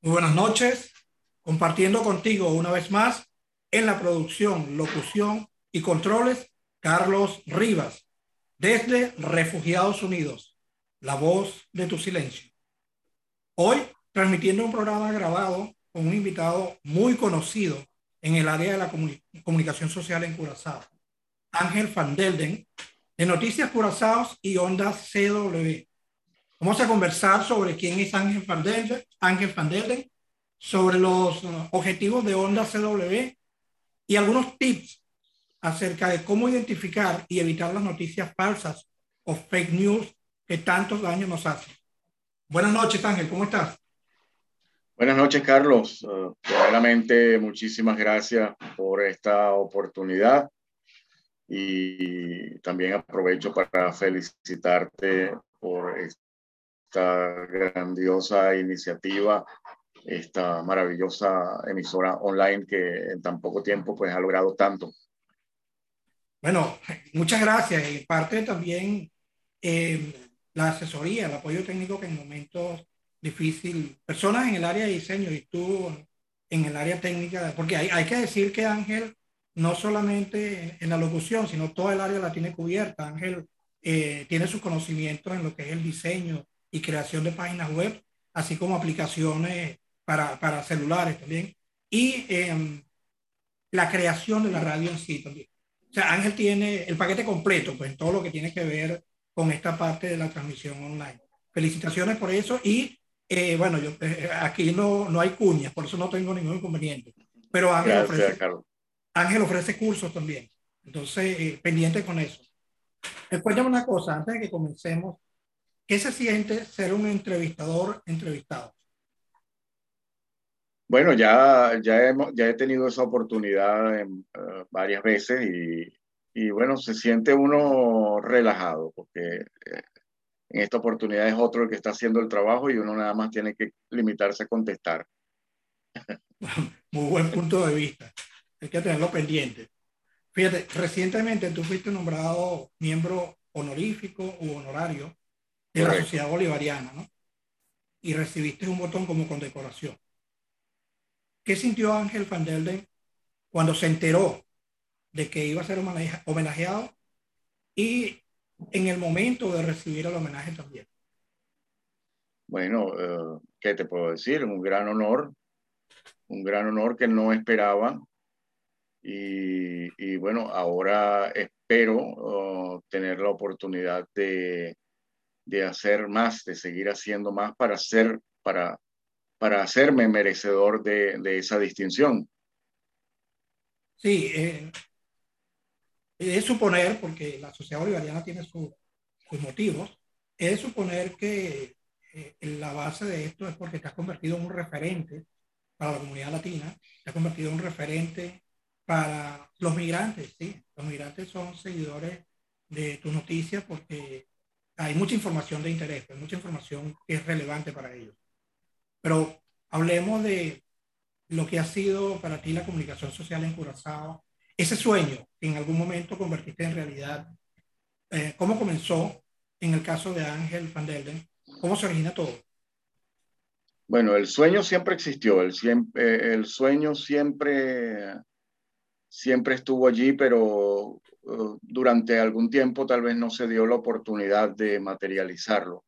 Muy buenas noches, compartiendo contigo una vez más en la producción, locución y controles, Carlos Rivas, desde Refugiados Unidos, la voz de tu silencio. Hoy transmitiendo un programa grabado con un invitado muy conocido en el área de la comunicación social en Curazao, Ángel Van Delden, de Noticias Curazaos y Ondas CW. Vamos a conversar sobre quién es Ángel Van Delden, Ángel Van Delden sobre los uh, objetivos de Onda CW y algunos tips acerca de cómo identificar y evitar las noticias falsas o fake news que tantos daños nos hacen. Buenas noches, Ángel, ¿cómo estás? Buenas noches, Carlos. Uh, primeramente, muchísimas gracias por esta oportunidad y también aprovecho para felicitarte por esta grandiosa iniciativa, esta maravillosa emisora online que en tan poco tiempo pues ha logrado tanto. Bueno, muchas gracias. Y parte también eh, la asesoría, el apoyo técnico que en momentos difíciles, personas en el área de diseño y tú en el área técnica, porque hay, hay que decir que Ángel no solamente en la locución, sino toda el área la tiene cubierta. Ángel eh, tiene sus conocimientos en lo que es el diseño, y creación de páginas web, así como aplicaciones para, para celulares también. Y em, la creación de la radio en sí también. O sea, Ángel tiene el paquete completo, pues todo lo que tiene que ver con esta parte de la transmisión online. Felicitaciones por eso y eh, bueno, yo, eh, aquí no, no hay cuñas, por eso no tengo ningún inconveniente. Pero Ángel, ofrece, Ángel ofrece cursos también. Entonces, eh, pendiente con eso. Cuéntame una cosa, antes de que comencemos, ¿Qué se siente ser un entrevistador entrevistado? Bueno, ya, ya, hemos, ya he tenido esa oportunidad en, eh, varias veces y, y, bueno, se siente uno relajado porque eh, en esta oportunidad es otro el que está haciendo el trabajo y uno nada más tiene que limitarse a contestar. Muy buen punto de vista. Hay que tenerlo pendiente. Fíjate, recientemente tú fuiste nombrado miembro honorífico u honorario de la sociedad bolivariana, ¿no? Y recibiste un botón como condecoración. ¿Qué sintió Ángel Van Delden cuando se enteró de que iba a ser homenajeado y en el momento de recibir el homenaje también? Bueno, eh, ¿qué te puedo decir? Un gran honor, un gran honor que no esperaba. Y, y bueno, ahora espero oh, tener la oportunidad de, de hacer más, de seguir haciendo más para ser, para, para hacerme merecedor de, de esa distinción. Sí, eh, es suponer, porque la sociedad bolivariana tiene sus motivos, es suponer que eh, la base de esto es porque te has convertido en un referente para la comunidad latina, te has convertido en un referente para los migrantes, sí, los migrantes son seguidores de tus noticias porque hay mucha información de interés, hay mucha información que es relevante para ellos. Pero hablemos de lo que ha sido para ti la comunicación social en Curazao, ese sueño que en algún momento convertiste en realidad. Eh, ¿Cómo comenzó en el caso de Ángel Van Delden? ¿Cómo se origina todo? Bueno, el sueño siempre existió, el, siempre, el sueño siempre, siempre estuvo allí, pero eh, durante algún tiempo tal vez no se dio la oportunidad de materializarlo.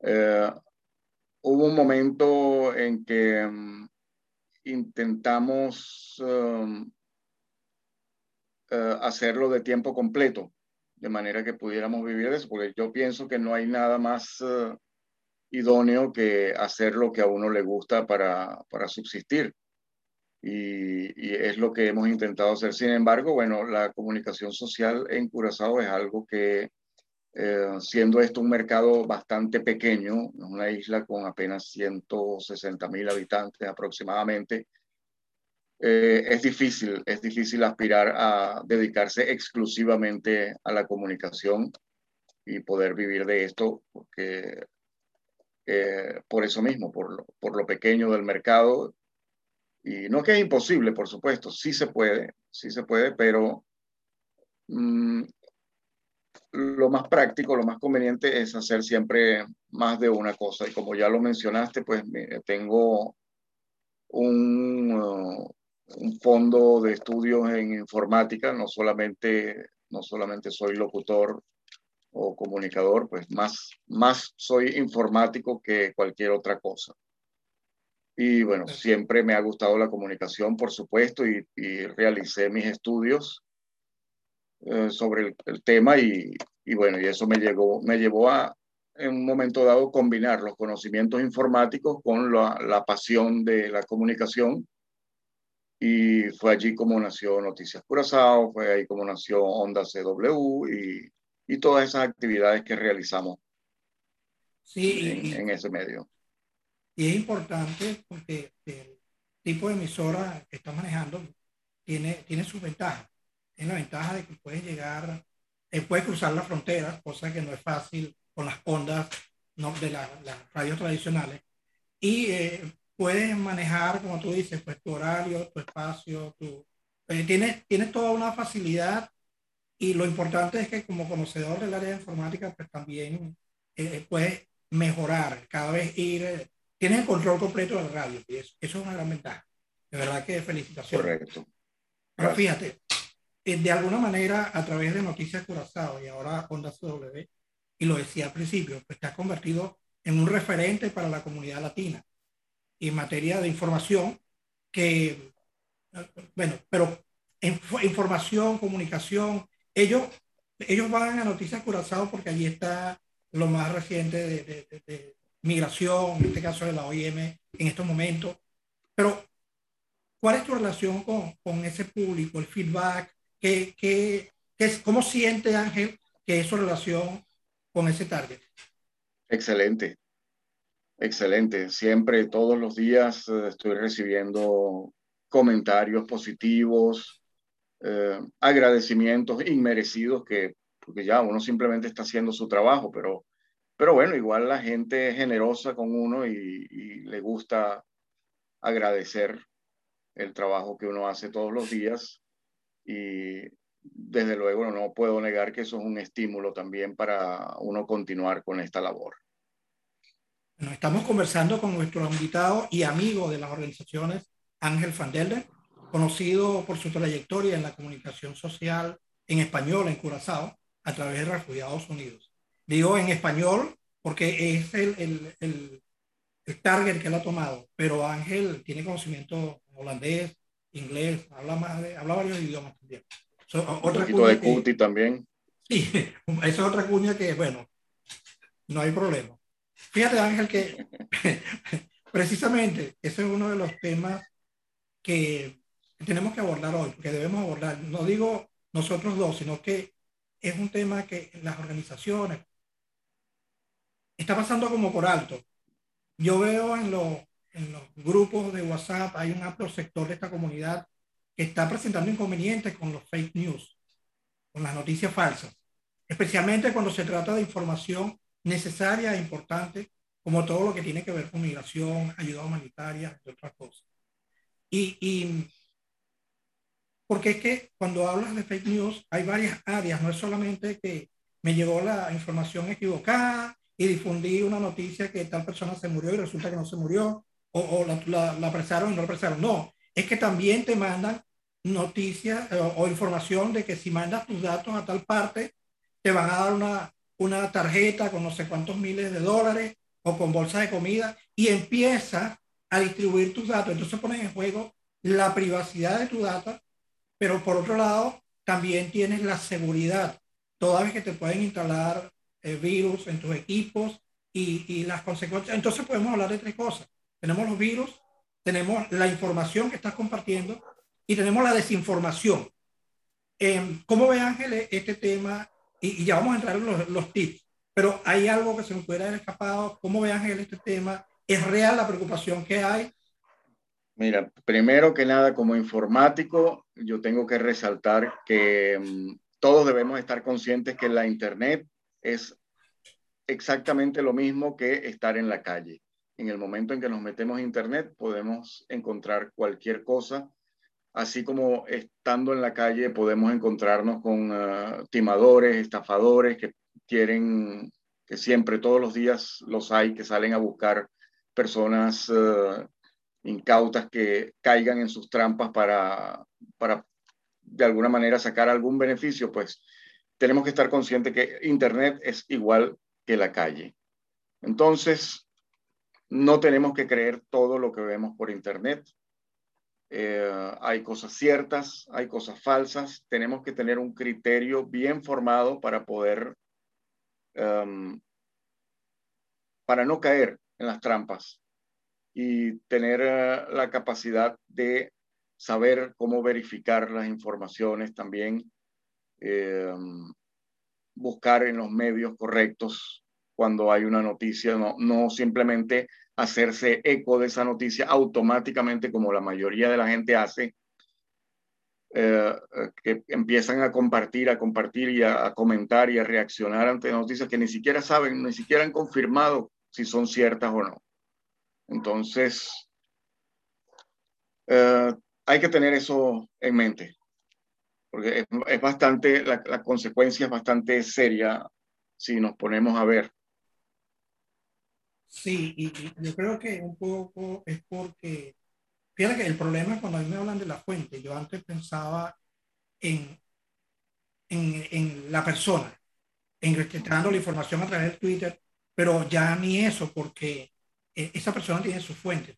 Eh, hubo un momento en que um, intentamos um, uh, hacerlo de tiempo completo, de manera que pudiéramos vivir de eso, porque yo pienso que no hay nada más uh, idóneo que hacer lo que a uno le gusta para, para subsistir y, es lo que hemos intentado hacer. Sin embargo, bueno, la comunicación social en Curazao es algo que, eh, siendo esto un mercado bastante pequeño, una isla con apenas 160 mil habitantes aproximadamente, eh, es difícil, es difícil aspirar a dedicarse exclusivamente a la comunicación y poder vivir de esto, porque eh, por eso mismo, por lo, por lo pequeño del mercado y no que es imposible, por supuesto, sí se puede, sí se puede, pero mm, lo más práctico, lo más conveniente es hacer siempre más de una cosa. Y como ya lo mencionaste, pues tengo un, uh, un fondo de estudios en informática, no solamente, no solamente soy locutor o comunicador, pues más, más soy informático que cualquier otra cosa. Y bueno, siempre me ha gustado la comunicación, por supuesto, y, realicé mis estudios eh, sobre el, tema y, y, bueno, y eso me, llegó, me llevó a, en un momento dado, combinar los conocimientos informáticos con la, la pasión de la comunicación. Y fue allí como nació Noticias Curazao, fue ahí como nació Onda CW y, y todas esas actividades que realizamos sí, en ese medio. Y es importante porque el tipo de emisora que está manejando tiene, tiene sus ventajas. Tiene la ventaja de que puedes llegar, eh, puedes cruzar las fronteras, cosa que no es fácil con las ondas de las radios tradicionales. Y eh, puedes manejar, como tú dices, pues tu horario, tu espacio, tu, eh, tienes, toda una facilidad y lo importante es que como conocedor del área de informática, pues también puedes mejorar, cada vez ir tienes el control completo de la radio. Y eso, es una gran ventaja. De verdad que felicitaciones. Correcto. Pero fíjate, eh, de alguna manera, a través de Noticias Curazao y ahora Onda CW, y lo decía al principio, pues te has convertido en un referente para la comunidad latina en materia de información que, bueno, pero información, comunicación, ellos, ellos van a Noticias Curazao porque allí está lo más reciente de, migración, en este caso de la OIM en estos momentos. Pero, ¿cuál es tu relación con, con ese público, el feedback? ¿Qué, qué, qué, ¿Cómo siente Ángel que es su relación con ese target? Excelente, excelente. Siempre, todos los días eh, estoy recibiendo comentarios positivos, eh, agradecimientos inmerecidos que, porque ya uno simplemente está haciendo su trabajo, pero pero bueno, igual la gente es generosa con uno y, le gusta agradecer el trabajo que uno hace todos los días. Y desde luego no puedo negar que eso es un estímulo también para uno continuar con esta labor. Bueno, estamos conversando con nuestro invitado y amigo de las organizaciones, Ángel Van Delden, conocido por su trayectoria en la comunicación social en español en Curazao a través de Refugiados Unidos. Digo en español porque es el, el, el, el target que él ha tomado, pero Ángel tiene conocimiento holandés, inglés, habla, más de, habla varios idiomas también. otra Un de Cuti también. Sí, esa es otra cuña que, bueno, no hay problema. Fíjate, Ángel, que precisamente ese es uno de los temas que tenemos que abordar hoy, que debemos abordar. No digo nosotros dos, sino que es un tema que las organizaciones, está pasando como por alto. Yo veo en, los, en los grupos de WhatsApp, hay un amplio sector de esta comunidad que está presentando inconvenientes con los fake news, con las noticias falsas, especialmente cuando se trata de información necesaria e importante, como todo lo que tiene que ver con migración, ayuda humanitaria y otras cosas. Y, y porque es que cuando hablas de fake news hay varias áreas, no es solamente que me llegó la información equivocada y difundí una noticia que tal persona se murió y resulta que no se murió, o, o la, la, apresaron y no la apresaron. No, es que también te mandan noticias eh, o, información de que si mandas tus datos a tal parte, te van a dar una, una tarjeta con no sé cuántos miles de dólares o con bolsa de comida y empieza a distribuir tus datos. Entonces ponen en juego la privacidad de tu data, pero por otro lado, también tienes la seguridad. Toda vez que te pueden instalar virus en tus equipos y, y, las consecuencias. Entonces podemos hablar de tres cosas. Tenemos los virus, tenemos la información que estás compartiendo y tenemos la desinformación. Eh, ¿Cómo ve Ángel este tema? Y, y, ya vamos a entrar en los, los, tips, pero hay algo que se me puede haber escapado. ¿Cómo ve Ángel este tema? ¿Es real la preocupación que hay? Mira, primero que nada, como informático, yo tengo que resaltar que um, todos debemos estar conscientes que la Internet es exactamente lo mismo que estar en la calle. En el momento en que nos metemos a Internet podemos encontrar cualquier cosa así como estando en la calle podemos encontrarnos con ah, timadores, estafadores que quieren, que siempre todos los días los hay, que salen a buscar personas ah, incautas que caigan en sus trampas para, para de alguna manera sacar algún beneficio, pues tenemos que estar conscientes que Internet es igual que la calle. Entonces, no tenemos que creer todo lo que vemos por Internet. Eh, hay cosas ciertas, hay cosas falsas. Tenemos que tener un criterio bien formado para poder, em, para no caer en las trampas y tener eh, la capacidad de saber cómo verificar las informaciones también, em, buscar en los medios correctos cuando hay una noticia, no, no simplemente hacerse eco de esa noticia automáticamente como la mayoría de la gente hace, eh, que empiezan a compartir, a compartir y a, comentar y a reaccionar ante noticias que ni siquiera saben, ni siquiera han confirmado si son ciertas o no. Entonces, eh, hay que tener eso en mente, porque es, bastante, la, la consecuencia es bastante seria si nos ponemos a ver. Sí, y, yo creo que un poco es porque, fíjate que el problema es cuando a mí me hablan de la fuente, yo antes pensaba en, en, en la persona, en está dando la información a través de Twitter, pero ya ni eso, porque eh, esa persona tiene su fuente.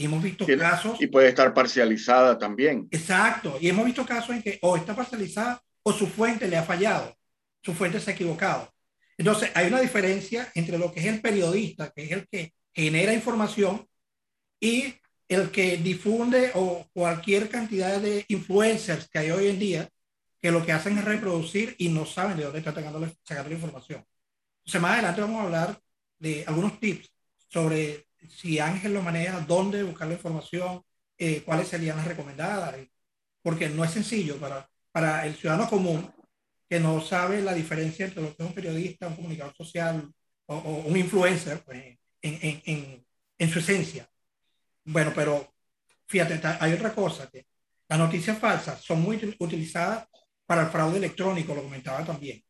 Y hemos visto casos. Y puede estar parcializada también. Exacto. Y hemos visto casos en que o está parcializada o su fuente le ha fallado. Su fuente se ha equivocado. Entonces, hay una diferencia entre lo que es el periodista, que es el que genera información, y el que difunde o cualquier cantidad de influencers que hay hoy en día, que lo que hacen es reproducir y no saben de dónde está sacando la, sacando la información. Entonces, más adelante vamos a hablar de algunos tips sobre si Ángel lo maneja, dónde buscar la información, eh, cuáles serían las recomendadas, porque no es sencillo para, para el ciudadano común que no sabe la diferencia entre lo que es un periodista, un comunicador social o, un influencer pues, en, en, en, su esencia. Bueno, pero fíjate, hay otra cosa, que las noticias falsas son muy utilizadas para el fraude electrónico, lo comentaba también.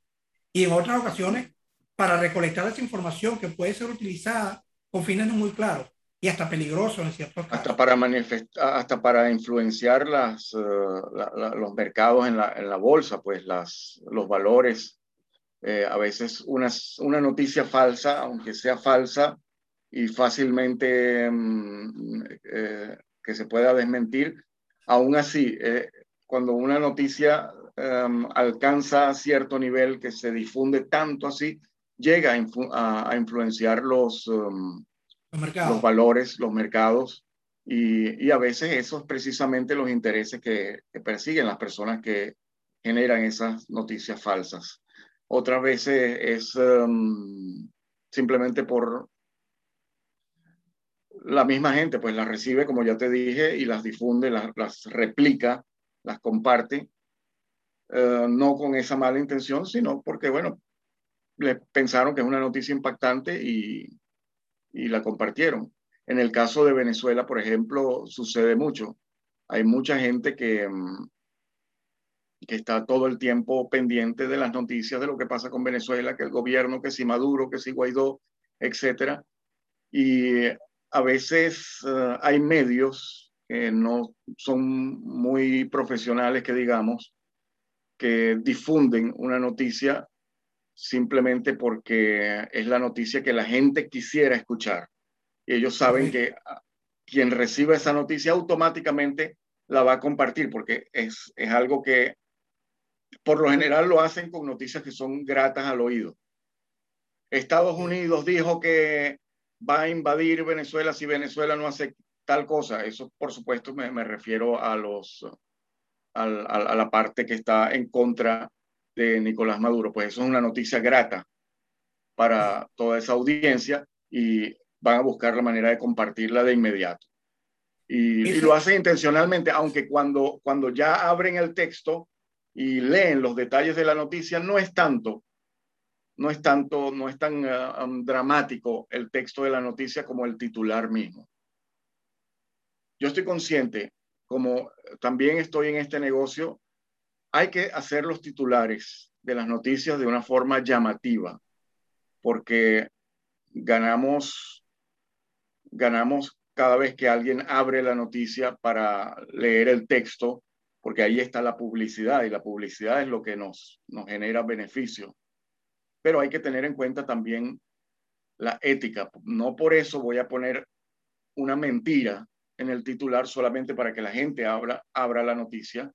Y en otras ocasiones, para recolectar esa información que puede ser utilizada con fines no muy claros y hasta peligroso en ciertos casos. Hasta para manifestar, hasta para influenciar las, eh, los mercados en la, en la, bolsa, pues las, los valores. Eh, a veces una, una noticia falsa, aunque sea falsa y fácilmente mm, eh, que se pueda desmentir, aún así, cuando una noticia em, alcanza cierto nivel que se difunde tanto así, llega a, a influenciar los, em, los, valores, los mercados, y, y, a veces esos precisamente los intereses que, persiguen las personas que generan esas noticias falsas. Otras veces es um, simplemente por la misma gente, pues las recibe, como ya te dije, y las difunde, las, las replica, las comparte, uh, no con esa mala intención, sino porque, bueno, pensaron que es una noticia impactante y, y la compartieron. En el caso de Venezuela, por ejemplo, sucede mucho. Hay mucha gente que, mm, que está todo el tiempo pendiente de las noticias de lo que pasa con Venezuela, que el gobierno, que si Maduro, que si Guaidó, etcétera. Y a veces eh, hay medios que no son muy profesionales, que digamos, que difunden una noticia simplemente porque es la noticia que la gente quisiera escuchar. Y ellos saben que ah, quien reciba esa noticia automáticamente la va a compartir porque es, es algo que por lo general lo hacen con noticias que son gratas al oído. Estados Unidos dijo que va a invadir Venezuela si Venezuela no hace tal cosa. Eso, por supuesto, me, me refiero a los a, a, la parte que está en contra de Nicolás Maduro. Pues eso es una noticia grata para toda esa audiencia y van a buscar la manera de compartirla de inmediato. Y, lo hacen intencionalmente, aunque cuando, cuando ya abren el texto y leen los detalles de la noticia, no es tanto, no es tanto, no es tan uh, um, dramático el texto de la noticia como el titular mismo. Yo estoy consciente como también estoy en este negocio, hay que hacer los titulares de las noticias de una forma llamativa, porque ganamos, ganamos cada vez que alguien abre la noticia para leer el texto, porque ahí está la publicidad y la publicidad es lo que nos, nos genera beneficio. Pero hay que tener en cuenta también la ética. No por eso voy a poner una mentira en el titular solamente para que la gente abra, abra la noticia.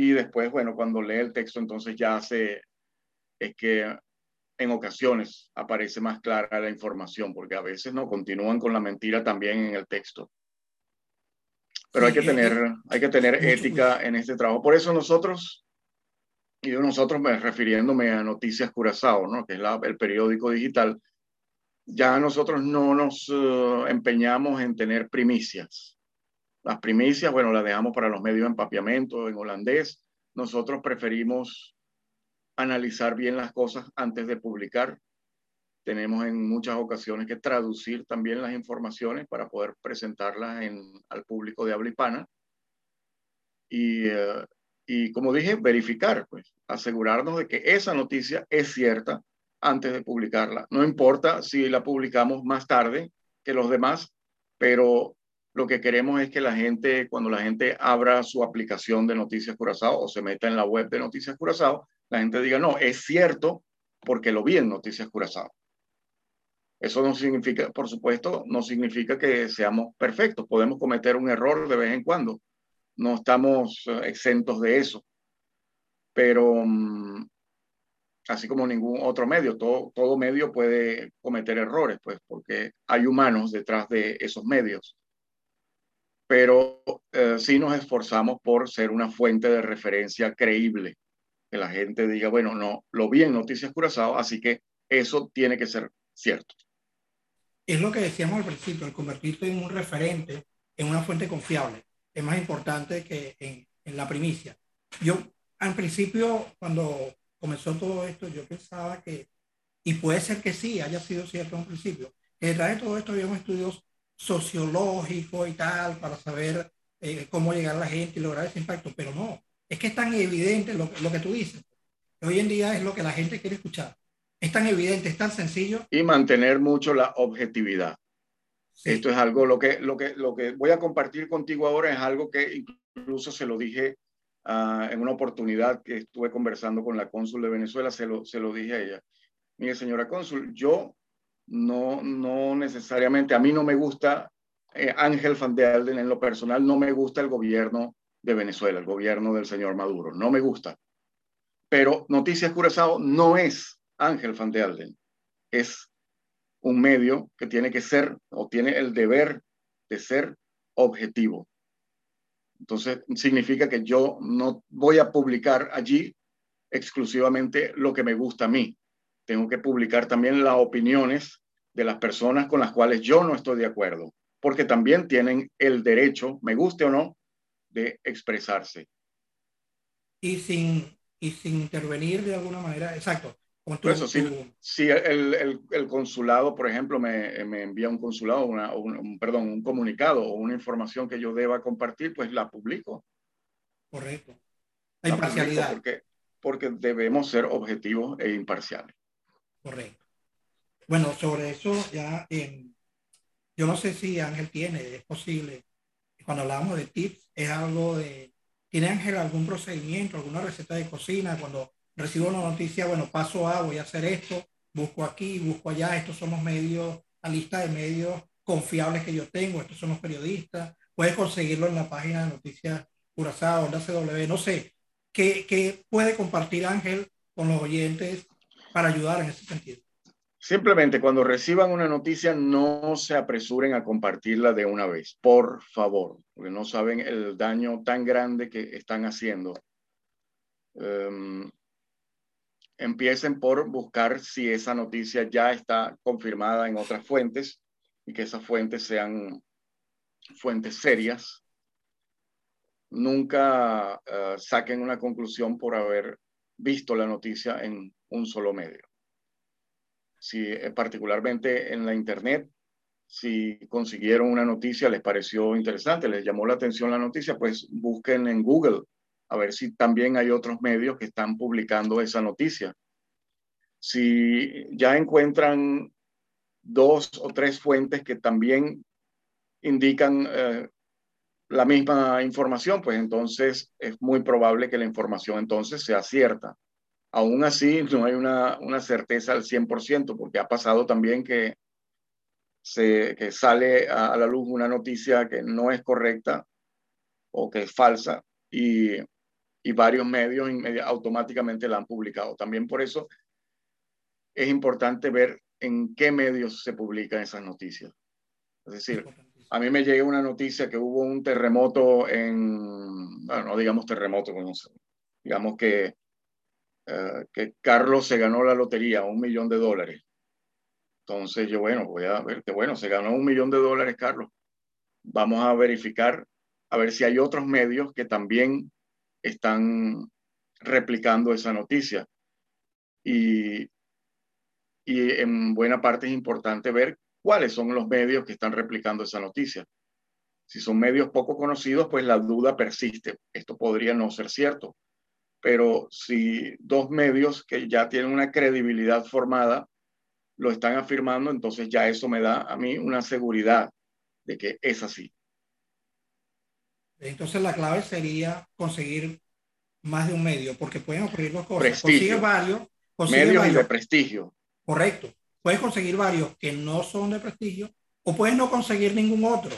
Y después, bueno, cuando lee el texto, entonces ya se, es que en ocasiones aparece más clara la información, porque a veces no continúan con la mentira también en el texto. Pero hay que tener, hay que tener ética en este trabajo. Por eso nosotros, y de nosotros me, refiriéndome a Noticias Curazao, ¿no? que es el periódico digital, ya nosotros no nos eh, empeñamos en tener primicias. Las primicias, bueno, las dejamos para los medios de empapiamiento en holandés. Nosotros preferimos analizar bien las cosas antes de publicar. Tenemos en muchas ocasiones que traducir también las informaciones para poder presentarlas en, al público de habla hispana. Y, eh, y como dije, verificar, pues, asegurarnos de que esa noticia es cierta antes de publicarla. No importa si la publicamos más tarde que los demás, pero lo que queremos es que la gente, cuando la gente abra su aplicación de Noticias Curazao o se meta en la web de Noticias Curazao, la gente diga, no, es cierto porque lo vi en Noticias Curazao. Eso no significa, por supuesto, no significa que seamos perfectos. Podemos cometer un error de vez en cuando. No estamos eh, exentos de eso. Pero mm, así como ningún otro medio. Todo, todo medio puede cometer errores, pues, porque hay humanos detrás de esos medios. Pero eh, sí nos esforzamos por ser una fuente de referencia creíble. Que la gente diga, bueno, no, lo vi en Noticias Curazao, así que eso tiene que ser cierto. Es lo que decíamos al principio, el convertirte en un referente, en una fuente confiable, es más importante que en, en la primicia. Yo, al principio, cuando comenzó todo esto, yo pensaba que, y puede ser que sí, haya sido cierto en un principio, que detrás de todo esto había estudios sociológicos y tal, para saber eh, cómo llegar a la gente y lograr ese impacto, pero no, es que es tan evidente lo, lo que tú dices. Hoy en día es lo que la gente quiere escuchar. Es tan evidente, es tan sencillo. Y mantener mucho la objetividad. Esto es algo, lo que, lo, que, lo que voy a compartir contigo ahora es algo que incluso se lo dije Ah, en una oportunidad que estuve conversando con la cónsul de Venezuela, se lo, se lo dije a ella. Mire, señora cónsul, yo no, no necesariamente, a mí no me gusta eh, Ángel Van de Alden en lo personal, no me gusta el gobierno de Venezuela, el gobierno del señor Maduro, no me gusta. Pero Noticias Curazao no es Ángel Van de Alden, es un medio que tiene que ser o tiene el deber de ser objetivo. Entonces, significa que yo no voy a publicar allí exclusivamente lo que me gusta a mí. Tengo que publicar también las opiniones de las personas con las cuales yo no estoy de acuerdo, porque también tienen el derecho, me guste o no, de expresarse. Y sin, y sin intervenir de alguna manera, exacto, eso, si, el, el, consulado, por ejemplo, me, me envía un consulado, una, un, perdón, un comunicado o una información que yo deba compartir, pues la publico. Correcto. La, imparcialidad. Porque, porque debemos ser objetivos e imparciales. Correcto. Bueno, sobre eso ya, yo no sé si Ángel tiene, es posible, cuando hablamos de tips, es algo de, ¿tiene Ángel algún procedimiento, alguna receta de cocina cuando recibo una noticia, bueno, paso A, voy a hacer esto, busco aquí, busco allá, estos son los medios, la lista de medios confiables que yo tengo, estos son los periodistas, puedes conseguirlo en la página de Noticias Curazao, la CW, no sé, ¿qué, ¿qué, puede compartir Ángel con los oyentes para ayudar en ese sentido? Simplemente cuando reciban una noticia no se apresuren a compartirla de una vez, por favor, porque no saben el daño tan grande que están haciendo. Um, empiecen por buscar si esa noticia ya está confirmada en otras fuentes y que esas fuentes sean fuentes serias. Nunca eh, saquen una conclusión por haber visto la noticia en un solo medio. Si, eh, particularmente en la Internet, si consiguieron una noticia, les pareció interesante, les llamó la atención la noticia, pues busquen en Google a ver si también hay otros medios que están publicando esa noticia. Si ya encuentran dos o tres fuentes que también indican eh, la misma información, pues entonces es muy probable que la información entonces sea cierta. Aún así, no hay una, una certeza al 100%, porque ha pasado también que, se, que sale a, la luz una noticia que no es correcta o que es falsa y, y varios medios automáticamente la han publicado. También por eso es importante ver en qué medios se publican esas noticias. Es decir, a mí me llega una noticia que hubo un terremoto en, bueno, no digamos terremoto, digamos que, eh, que Carlos se ganó la lotería, un millón de dólares. Entonces yo, bueno, voy a ver que, bueno, se ganó un millón de dólares, Carlos. Vamos a verificar, a ver si hay otros medios que también están replicando esa noticia. Y, y en buena parte es importante ver cuáles son los medios que están replicando esa noticia. Si son medios poco conocidos, pues la duda persiste. Esto podría no ser cierto. Pero si dos medios que ya tienen una credibilidad formada lo están afirmando, entonces ya eso me da a mí una seguridad de que es así. Entonces la clave sería conseguir más de un medio, porque pueden ocurrir dos cosas. Prestigio. varios. medios de prestigio. Correcto puedes conseguir varios que no son de prestigio o puedes no conseguir ningún otro.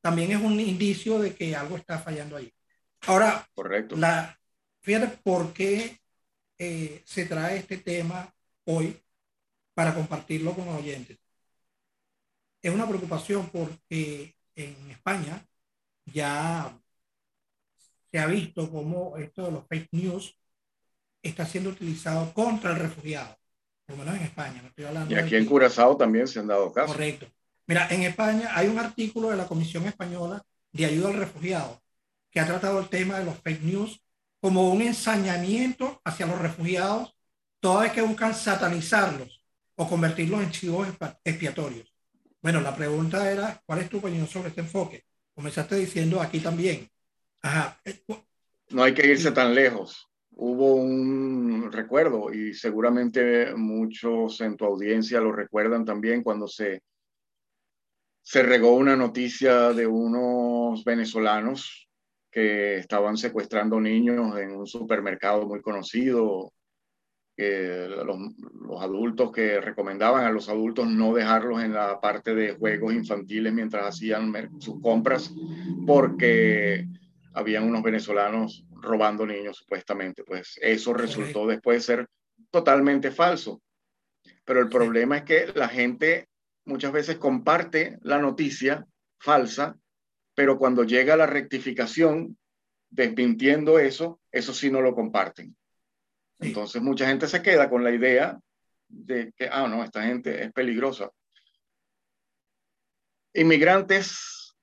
También es un indicio de que algo está fallando ahí. Ahora, Correcto. La, fíjate por qué eh, se trae este tema hoy para compartirlo con los oyentes. Es una preocupación porque en España ya se ha visto cómo esto de los fake news está siendo utilizado contra el refugiado por lo menos en España. estoy hablando y aquí en Curazao también se han dado casos. Correcto. Mira, en España hay un artículo de la Comisión Española de Ayuda al Refugiado que ha tratado el tema de los fake news como un ensañamiento hacia los refugiados toda vez que buscan satanizarlos o convertirlos en chivos expiatorios. Bueno, la pregunta era, ¿cuál es tu opinión sobre este enfoque? Comenzaste diciendo aquí también. Ajá. No hay que irse tan lejos hubo un recuerdo y seguramente muchos en tu audiencia lo recuerdan también cuando se, se regó una noticia de unos venezolanos que estaban secuestrando niños en un supermercado muy conocido, que los, los, adultos que recomendaban a los adultos no dejarlos en la parte de juegos infantiles mientras hacían sus compras porque habían unos venezolanos robando niños supuestamente. Pues eso resultó después ser totalmente falso. Pero el problema es que la gente muchas veces comparte la noticia falsa, pero cuando llega la rectificación desmintiendo eso, eso sí no lo comparten. Entonces mucha gente se queda con la idea de que, ah, no, esta gente es peligrosa. Inmigrantes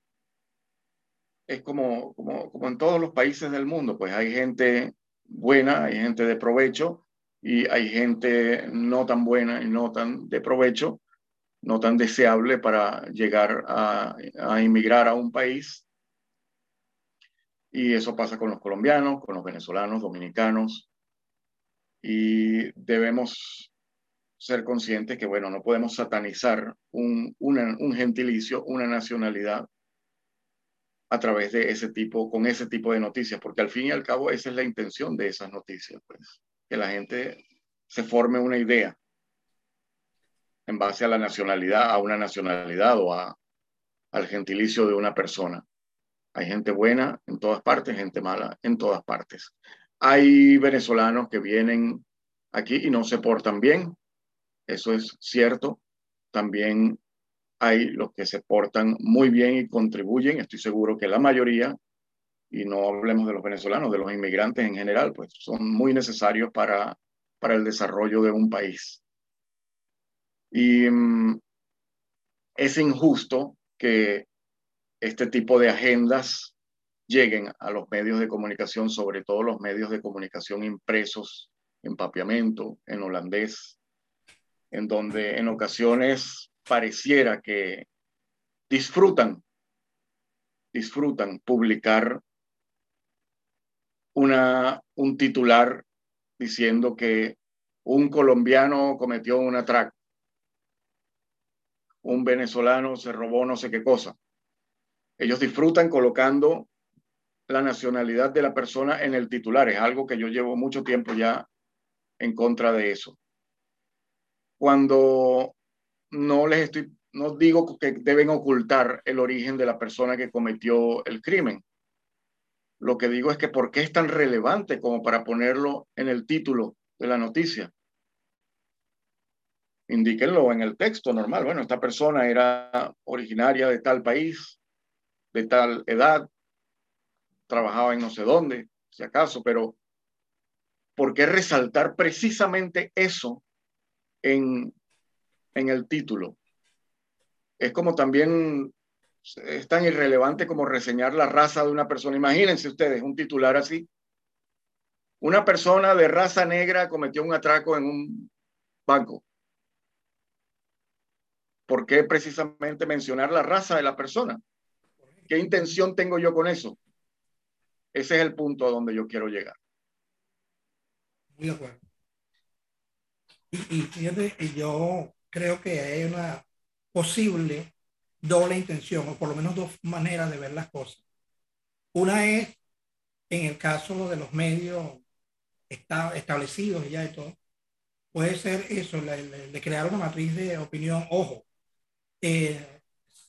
es como, como, como en todos los países del mundo, pues hay gente buena, hay gente de provecho y hay gente no tan buena y no tan de provecho, no tan deseable para llegar a, a inmigrar a un país. Y eso pasa con los colombianos, con los venezolanos, dominicanos. Y debemos ser conscientes que, bueno, no podemos satanizar un, un gentilicio, una nacionalidad, a través de ese tipo, con ese tipo de noticias, porque al fin y al cabo esa es la intención de esas noticias, pues, que la gente se forme una idea en base a la nacionalidad, a una nacionalidad o a, al gentilicio de una persona. Hay gente buena en todas partes, gente mala en todas partes. Hay venezolanos que vienen aquí y no se portan bien, eso es cierto. También hay los que se portan muy bien y contribuyen, estoy seguro que la mayoría, y no hablemos de los venezolanos, de los inmigrantes en general, pues son muy necesarios para, para el desarrollo de un país. Y mm, es injusto que este tipo de agendas lleguen a los medios de comunicación, sobre todo los medios de comunicación impresos en papiamento, en holandés, en donde en ocasiones pareciera que disfrutan, disfrutan publicar una, un titular diciendo que un colombiano cometió un atraco, un venezolano se robó no sé qué cosa. Ellos disfrutan colocando la nacionalidad de la persona en el titular. Es algo que yo llevo mucho tiempo ya en contra de eso. Cuando no les estoy, no digo que deben ocultar el origen de la persona que cometió el crimen. Lo que digo es que por qué es tan relevante como para ponerlo en el título de la noticia. Indíquenlo en el texto normal. Bueno, esta persona era originaria de tal país, de tal edad, trabajaba en no sé dónde, si acaso, pero ¿por qué resaltar precisamente eso en, en el título? Es como también es tan irrelevante como reseñar la raza de una persona. Imagínense ustedes un titular así. Una persona de raza negra cometió un atraco en un banco. ¿Por qué precisamente mencionar la raza de la persona? ¿Qué intención tengo yo con eso? Ese es el punto a donde yo quiero llegar. Muy de acuerdo. Y, y yo creo que hay una posible doble intención, o por lo menos dos maneras de ver las cosas. Una es, en el caso de los medios está, establecidos ya de todo, puede ser eso, de crear una matriz de opinión, ojo, eh,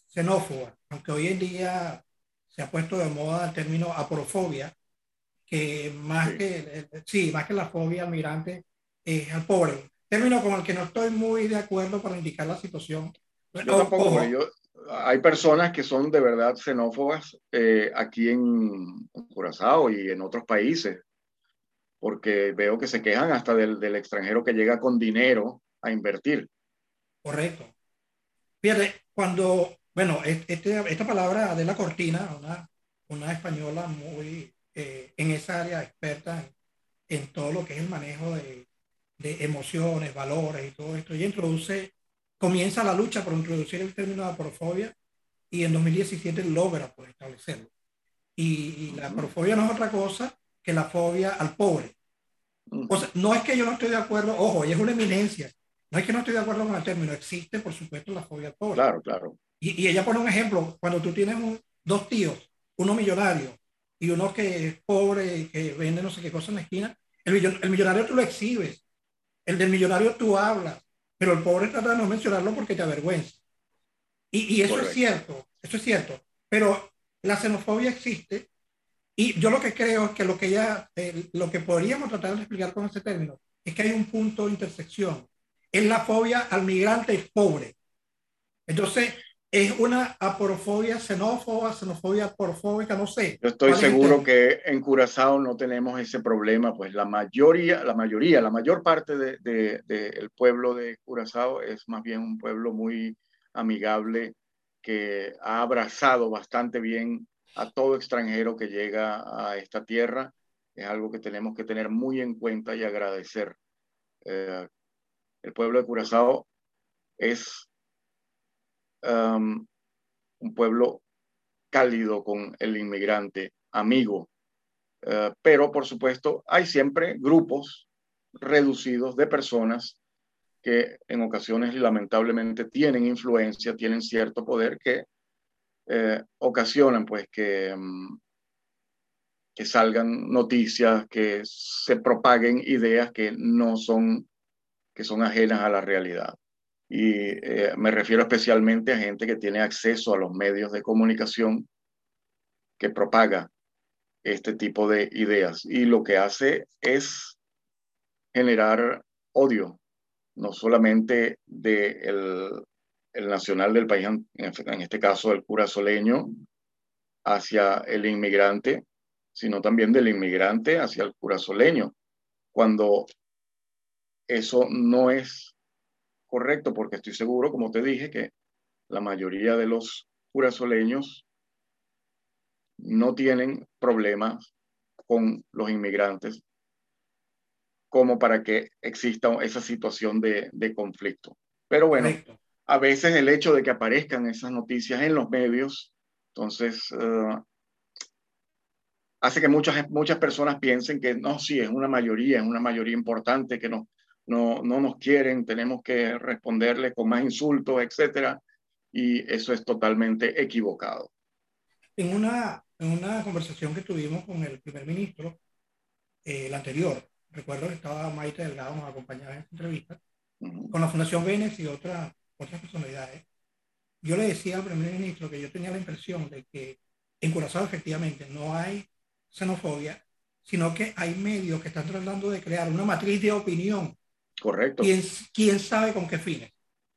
xenófoba, aunque hoy en día se ha puesto de moda el término aporofobia, que más que, sí, más que la fobia al migrante es al pobre. Término con el que no estoy muy de acuerdo para indicar la situación. Yo tampoco, hay personas que son de verdad xenófobas eh, aquí en, Curazao y en otros países, porque veo que se quejan hasta del, del extranjero que llega con dinero a invertir. Correcto. Fíjate, cuando, bueno, este, esta palabra de la cortina, una, una española muy eh, en esa área experta en, todo lo que es el manejo de, de emociones, valores y todo esto, y introduce comienza la lucha por introducir el término de aporofobia y en 2017 logra pues, establecerlo. Y, la aporofobia no es otra cosa que la fobia al pobre. O sea, no es que yo no estoy de acuerdo, ojo, ella es una eminencia. No es que no estoy de acuerdo con el término, existe por supuesto la fobia al pobre. Claro, claro. Y, y ella pone un ejemplo, cuando tú tienes dos tíos, uno millonario y uno que es pobre, que vende no sé qué cosa en la esquina, el, el millonario tú lo exhibes, el del millonario tú hablas, pero el pobre trata de no mencionarlo porque te avergüenza. Y, y eso es cierto, eso es cierto. Pero la xenofobia existe y yo lo que creo es que lo que ya, eh, lo que podríamos tratar de explicar con ese término es que hay un punto de intersección. Es la fobia al migrante pobre. Entonces, es una aporofobia xenófoba, xenofobia aporofóbica, no sé. Yo estoy seguro que en Curazao no tenemos ese problema, pues la mayoría, la mayoría, la mayor parte del de, de, pueblo de Curazao es más bien un pueblo muy amigable que ha abrazado bastante bien a todo extranjero que llega a esta tierra. Es algo que tenemos que tener muy en cuenta y agradecer. Eh, el pueblo de Curazao es un pueblo cálido con el inmigrante, amigo. Eh, pero, por supuesto, hay siempre grupos reducidos de personas que en ocasiones lamentablemente tienen influencia, tienen cierto poder que eh, ocasionan pues que, mm, que salgan noticias, que se propaguen ideas que no son, que son ajenas a la realidad. Y eh, me refiero especialmente a gente que tiene acceso a los medios de comunicación que propaga este tipo de ideas. Y lo que hace es generar odio, no solamente del el nacional del país, en este caso el cura soleño, hacia el inmigrante, sino también del inmigrante hacia el cura soleño, cuando eso no es correcto, porque estoy seguro, como te dije, que la mayoría de los curazoleños no tienen problemas con los inmigrantes como para que exista esa situación de, conflicto. Pero bueno, a veces el hecho de que aparezcan esas noticias en los medios, entonces, eh, hace que muchas, muchas personas piensen que no, sí, es una mayoría, es una mayoría importante, que no, no, no nos quieren, tenemos que responderle con más insultos, etcétera, y eso es totalmente equivocado. En una, en una conversación que tuvimos con el primer ministro, eh, el anterior, recuerdo que estaba Maite Delgado, nos acompañaba en esta entrevista, con la Fundación Venex y otra, otras personalidades. Yo le decía al primer ministro que yo tenía la impresión de que en Curazao efectivamente no hay xenofobia, sino que hay medios que están tratando de crear una matriz de opinión. Correcto. ¿Quién, quién sabe con qué fines?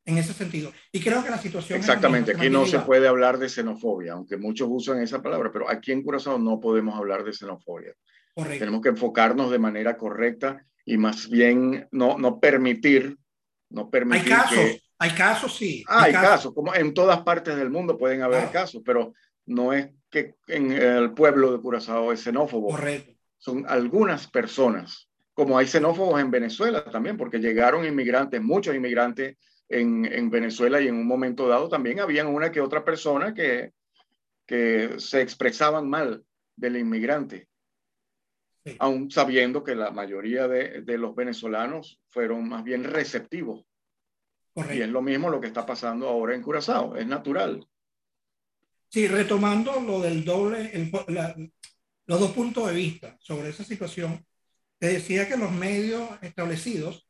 En ese sentido. Y creo que la situación... Exactamente, aquí no se puede hablar de xenofobia, aunque muchos usan esa palabra, pero aquí en Curazao no podemos hablar de xenofobia. Correcto. Tenemos que enfocarnos de manera correcta y más bien no, no permitir, no permitir Hay casos, hay casos, sí. Ah, hay, casos. como en todas partes del mundo pueden haber casos, pero no es que en el pueblo de Curazao es xenófobo. Correcto. Son algunas personas, como hay xenófobos en Venezuela también, porque llegaron inmigrantes, muchos inmigrantes en, en Venezuela y en un momento dado también habían una que otra persona que, que se expresaban mal del inmigrante. Aún sabiendo que la mayoría de, de, los venezolanos fueron más bien receptivos. Correcto. Y es lo mismo lo que está pasando ahora en Curazao, es natural. Sí, retomando lo del doble, el, los dos puntos de vista sobre esa situación, te decía que los medios establecidos,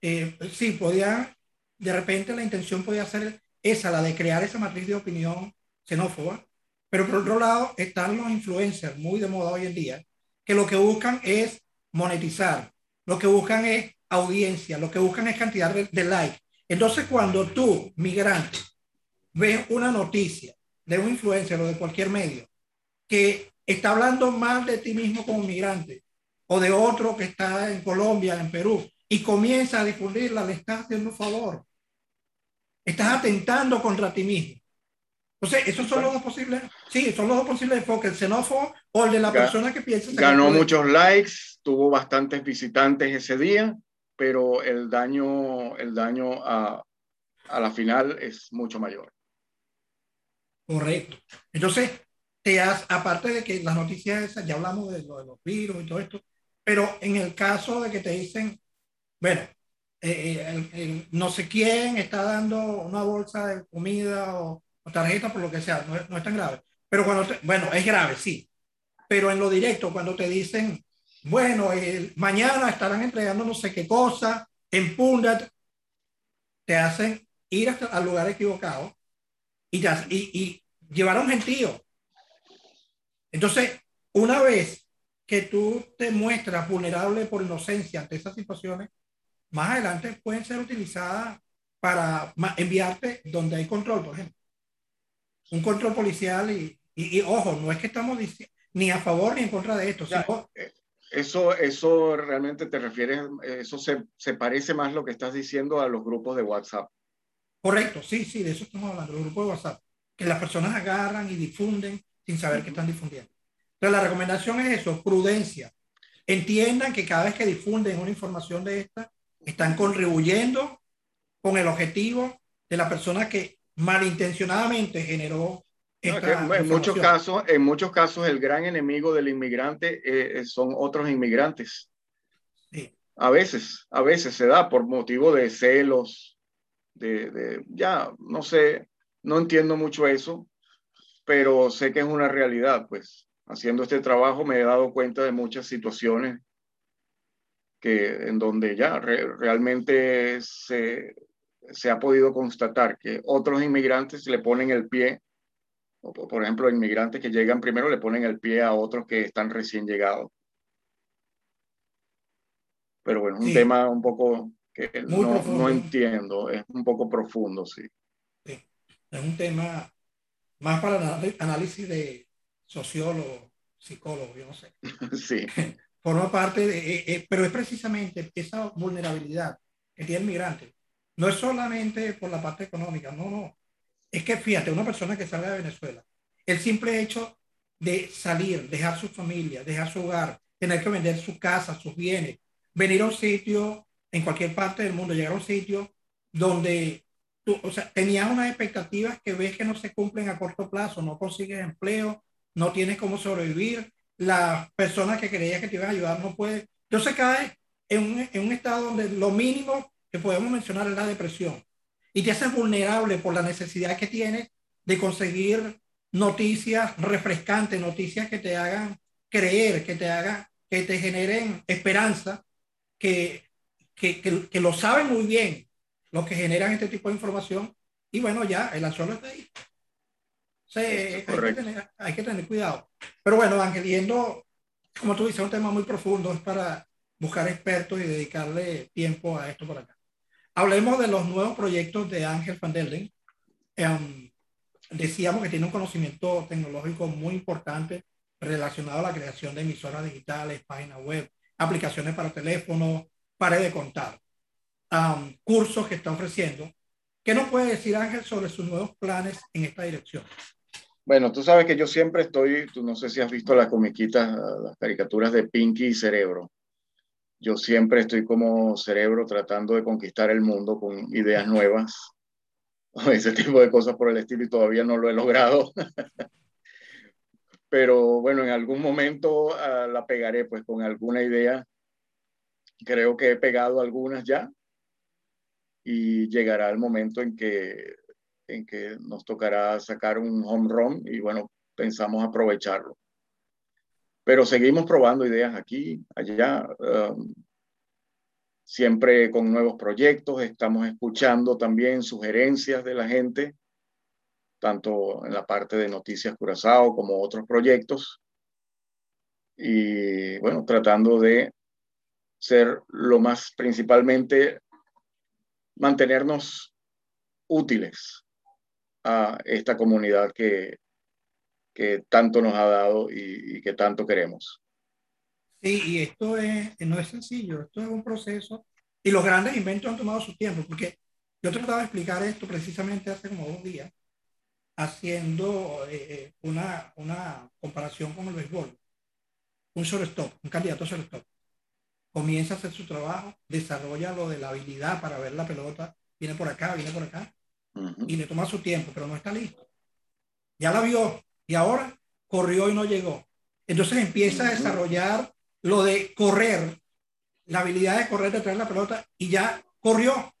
eh, sí, podían, de repente la intención podía ser esa, la de crear esa matriz de opinión xenófoba, pero por otro lado están los influencers muy de moda hoy en día, que lo que buscan es monetizar, lo que buscan es audiencia, lo que buscan es cantidad de, de likes. Entonces, cuando tú, migrante, ves una noticia de un influencer o de cualquier medio que está hablando mal de ti mismo como migrante o de otro que está en Colombia, en Perú, y comienza a difundirla, le estás haciendo un favor. Estás atentando contra ti mismo. Entonces, esos son los dos posibles. Sí, son los dos posibles enfoques, el xenófobo o el de la persona que piensa. Ganó muchos likes, tuvo bastantes visitantes ese día, pero el daño, el daño a, a la final es mucho mayor. Correcto. Entonces, te has, aparte de que las noticias esas, ya hablamos de, lo de los virus y todo esto, pero en el caso de que te dicen, bueno, eh, eh, no sé quién está dando una bolsa de comida o, tarjeta, por lo que sea, no no es tan grave. Pero cuando, bueno, es grave, sí. Pero en lo directo, cuando te dicen, bueno, mañana estarán entregando no sé qué cosa en Pundat, te hacen ir hasta, al lugar equivocado y, y, y llevar a un gentío. Entonces, una vez que tú te muestras vulnerable por inocencia ante esas situaciones, más adelante pueden ser utilizadas para enviarte donde hay control, por ejemplo. Un control policial y, y, ojo, no es que estamos ni a favor ni en contra de esto. Eh, eso, eso realmente te refieres, eso se, se parece más lo que estás diciendo a los grupos de WhatsApp. Correcto, sí, sí, de eso estamos hablando, los grupos de WhatsApp, que las personas agarran y difunden sin saber que están difundiendo. Entonces, la recomendación es eso, prudencia. Entiendan que cada vez que difunden una información de esta, están contribuyendo con el objetivo de la persona que malintencionadamente generó esta en muchos casos, en muchos casos, el gran enemigo del inmigrante eh, son otros inmigrantes. Sí. A veces, a veces se da por motivo de celos, de, ya, no sé, no entiendo mucho eso, pero sé que es una realidad, pues haciendo este trabajo me he dado cuenta de muchas situaciones que en donde ya realmente se, se ha podido constatar que otros inmigrantes le ponen el pie, o por ejemplo, inmigrantes que llegan primero le ponen el pie a otros que están recién llegados. Pero bueno, un tema un poco que no, no, entiendo, es un poco profundo, sí. sí. Es un tema más para análisis de sociólogo, psicólogo, yo no sé. Sí. Forma parte de, eh, eh, pero es precisamente esa vulnerabilidad que tiene el migrante. No es solamente por la parte económica, no, no. Es que fíjate, una persona que salga de Venezuela, el simple hecho de salir, dejar su familia, dejar su hogar, tener que vender su casa, sus bienes, venir a un sitio en cualquier parte del mundo, llegar a un sitio donde tú, o sea, tenías unas expectativas que ves que no se cumplen a corto plazo, no consigues empleo, no tienes cómo sobrevivir, las personas que creías que te iban a ayudar no pueden. Entonces caes en un, en un estado donde lo mínimo que podemos mencionar es la depresión y te haces vulnerable por la necesidad que tienes de conseguir noticias refrescantes, noticias que te hagan creer, que te hagan, que te generen esperanza, que, que, que, lo saben muy bien los que generan este tipo de información. Y bueno, ya, el anzuelo está ahí. Hay, que tener, hay, que tener, cuidado. Pero bueno, Ángel, yendo, como tú dices, un tema muy profundo, es para buscar expertos y dedicarle tiempo a esto por acá. Hablemos de los nuevos proyectos de Ángel Van Delden. Um, decíamos que tiene un conocimiento tecnológico muy importante relacionado a la creación de emisoras digitales, páginas web, aplicaciones para teléfono, pared de contar, um, cursos que está ofreciendo. ¿Qué nos puede decir Ángel sobre sus nuevos planes en esta dirección? Bueno, tú sabes que yo siempre estoy, tú no sé si has visto las comiquitas, las caricaturas de Pinky y Cerebro. Yo siempre estoy como cerebro tratando de conquistar el mundo con ideas nuevas, ese tipo de cosas por el estilo y todavía no lo he logrado. Pero bueno, en algún momento uh, la pegaré pues con alguna idea. Creo que he pegado algunas ya y llegará el momento en que, en que nos tocará sacar un home run y bueno, pensamos aprovecharlo. Pero seguimos probando ideas aquí, allá, um, siempre con nuevos proyectos, estamos escuchando también sugerencias de la gente, tanto en la parte de Noticias Curazao como otros proyectos, y bueno, tratando de ser lo más principalmente mantenernos útiles a esta comunidad que que tanto nos ha dado y, que tanto queremos. Sí, y esto es, no es sencillo, esto es un proceso y los grandes inventos han tomado su tiempo, porque yo trataba de explicar esto precisamente hace como dos días, haciendo eh, una, una comparación con el béisbol. Un shortstop, un candidato shortstop, comienza a hacer su trabajo, desarrolla lo de la habilidad para ver la pelota, viene por acá, viene por acá, y le toma su tiempo, pero no está listo. Ya la vio, y ahora corrió y no llegó. Entonces empieza a desarrollar lo de correr, la habilidad de correr detrás de la pelota y ya corrió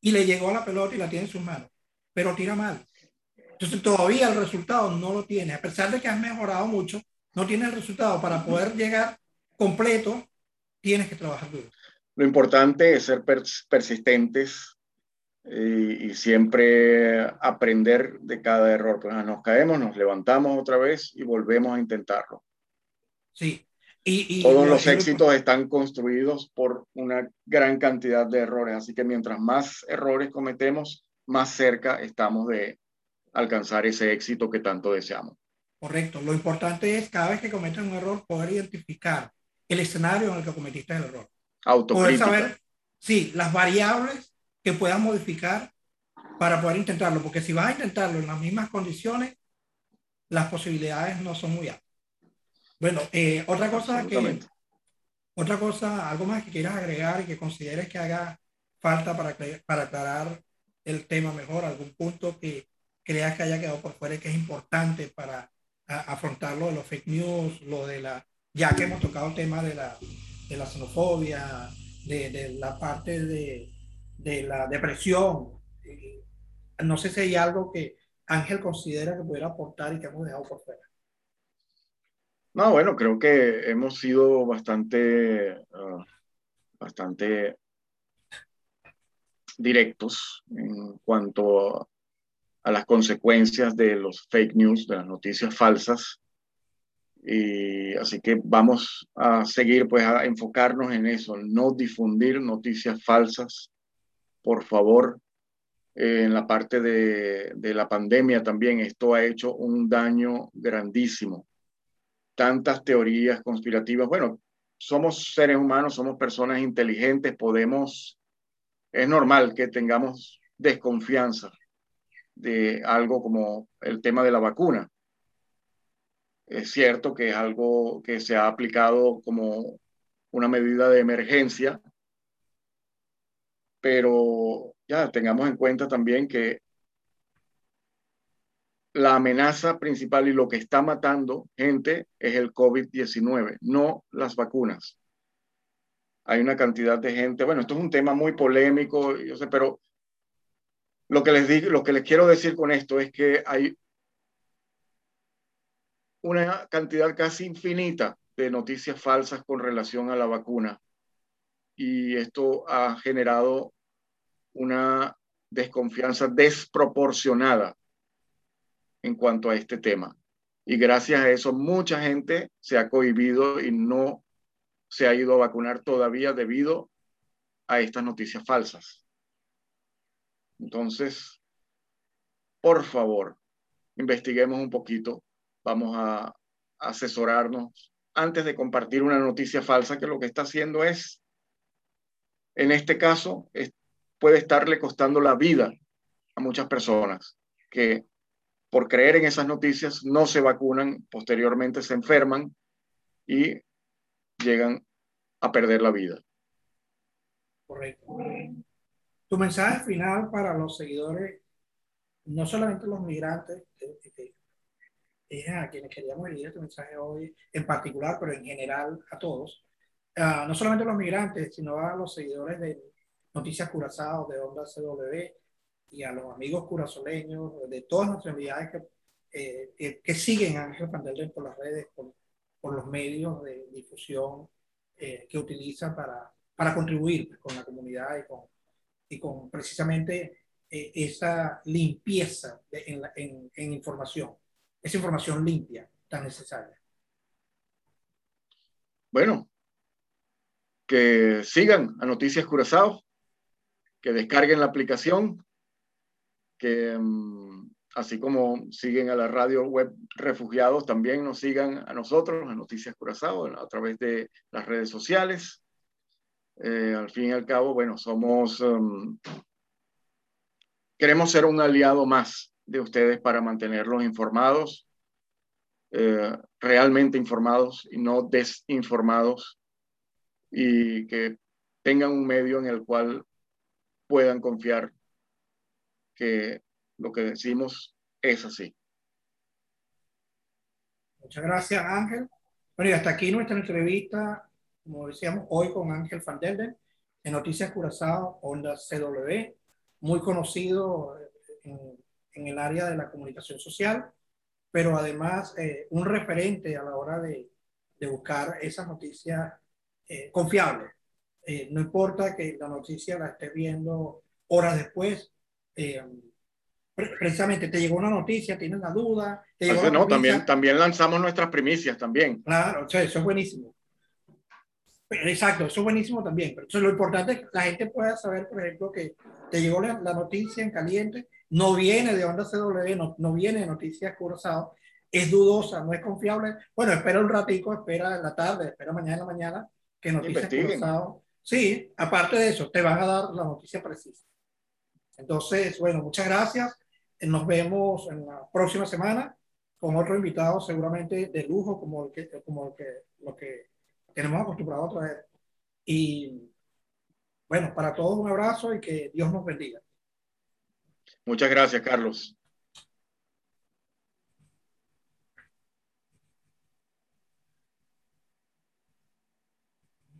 y le llegó a la pelota y la tiene en sus manos, pero tira mal. Entonces todavía el resultado no lo tiene, a pesar de que has mejorado mucho, no tiene el resultado. Para poder llegar completo, tienes que trabajar duro. Lo importante es ser persistentes, y, siempre aprender de cada error. Pues ah, nos caemos, nos levantamos otra vez y volvemos a intentarlo. Sí. Y, Todos los éxitos están construidos por una gran cantidad de errores, así que mientras más errores cometemos, más cerca estamos de alcanzar ese éxito que tanto deseamos. Correcto. Lo importante es cada vez que cometes un error poder identificar el escenario en el que cometiste el error. Autocrítica. Poder saber, sí, las variables que puedas modificar para poder intentarlo, porque si vas a intentarlo en las mismas condiciones, las posibilidades no son muy altas. Bueno, eh, otra cosa que, otra cosa, algo más que quieras agregar y que consideres que haga falta para, para aclarar el tema mejor, algún punto que creas que haya quedado por fuera y que es importante para afrontarlo de los fake news, lo de la, ya que hemos tocado el tema de la, de la xenofobia, de, de la parte de, de la depresión. Eh, no sé si hay algo que Ángel considera que pudiera aportar y que hemos dejado por fuera. No, bueno, creo que hemos sido bastante, ah, bastante directos en cuanto a las consecuencias de los fake news, de las noticias falsas. Y así que vamos a seguir pues a enfocarnos en eso, no difundir noticias falsas, por favor, eh, en la parte de, de la pandemia también, esto ha hecho un daño grandísimo. Tantas teorías conspirativas, bueno, somos seres humanos, somos personas inteligentes, podemos, es normal que tengamos desconfianza de algo como el tema de la vacuna. Es cierto que es algo que se ha aplicado como una medida de emergencia pero ya tengamos en cuenta también que la amenaza principal y lo que está matando gente es el COVID-19, no las vacunas. Hay una cantidad de gente, bueno, esto es un tema muy polémico, yo sé, pero lo que les digo, lo que les quiero decir con esto es que hay una cantidad casi infinita de noticias falsas con relación a la vacuna. Y esto ha generado una desconfianza desproporcionada en cuanto a este tema. Y gracias a eso mucha gente se ha cohibido y no se ha ido a vacunar todavía debido a estas noticias falsas. Entonces, por favor, investiguemos un poquito, vamos a asesorarnos antes de compartir una noticia falsa que lo que está haciendo es, en este caso, puede estarle costando la vida a muchas personas que por creer en esas noticias no se vacunan, posteriormente se enferman y llegan a perder la vida. Correcto. Tu mensaje final para los seguidores, no solamente los migrantes, es a quienes queríamos dirigir este mensaje hoy en particular, pero en general a todos, uh, no solamente los migrantes, sino a los seguidores de Noticias Curazao, de Onda CW, y a los amigos curazoleños, de todas las unidades que, eh, que, siguen a Ángel Van por las redes, por, por los medios de difusión eh, que utilizan para, para contribuir con la comunidad y con, y con precisamente eh, esa limpieza en, en, en, información, esa información limpia tan necesaria. Bueno, que sigan a Noticias Curazao, que descarguen la aplicación, que mm, así como siguen a la radio web Refugiados, también nos sigan a nosotros, a Noticias Curazao, a través de las redes sociales. Eh, al fin y al cabo, bueno, somos, mm, queremos ser un aliado más de ustedes para mantenerlos informados, eh, realmente informados y no desinformados, y que tengan un medio en el cual puedan confiar que lo que decimos es así. Muchas gracias, Ángel. Bueno, y hasta aquí nuestra entrevista, como decíamos, hoy con Ángel Van Delden, en Noticias Curazao, Onda CW, muy conocido en, en, el área de la comunicación social, pero además eh, un referente a la hora de, de buscar esas noticias eh, confiables. Eh, no importa que la noticia la estés viendo horas después, eh, precisamente te llegó una noticia, tienes la duda. no, también, también lanzamos nuestras primicias también. Claro, o sea, eso es buenísimo. Exacto, eso es buenísimo también. Pero lo importante es que la gente pueda saber, por ejemplo, que te llegó la, noticia en caliente, no viene de Onda CW, no, no viene de Noticias Curazao, es dudosa, no es confiable. Bueno, espera un ratico, espera en la tarde, espera mañana en la mañana, que Noticias Curazao. Sí, aparte de eso, te van a dar la noticia precisa. Entonces, bueno, muchas gracias. Nos vemos en la próxima semana con otro invitado seguramente de lujo como el que, como el que, lo que tenemos acostumbrado a traer. Y bueno, para todos un abrazo y que Dios nos bendiga. Muchas gracias, Carlos.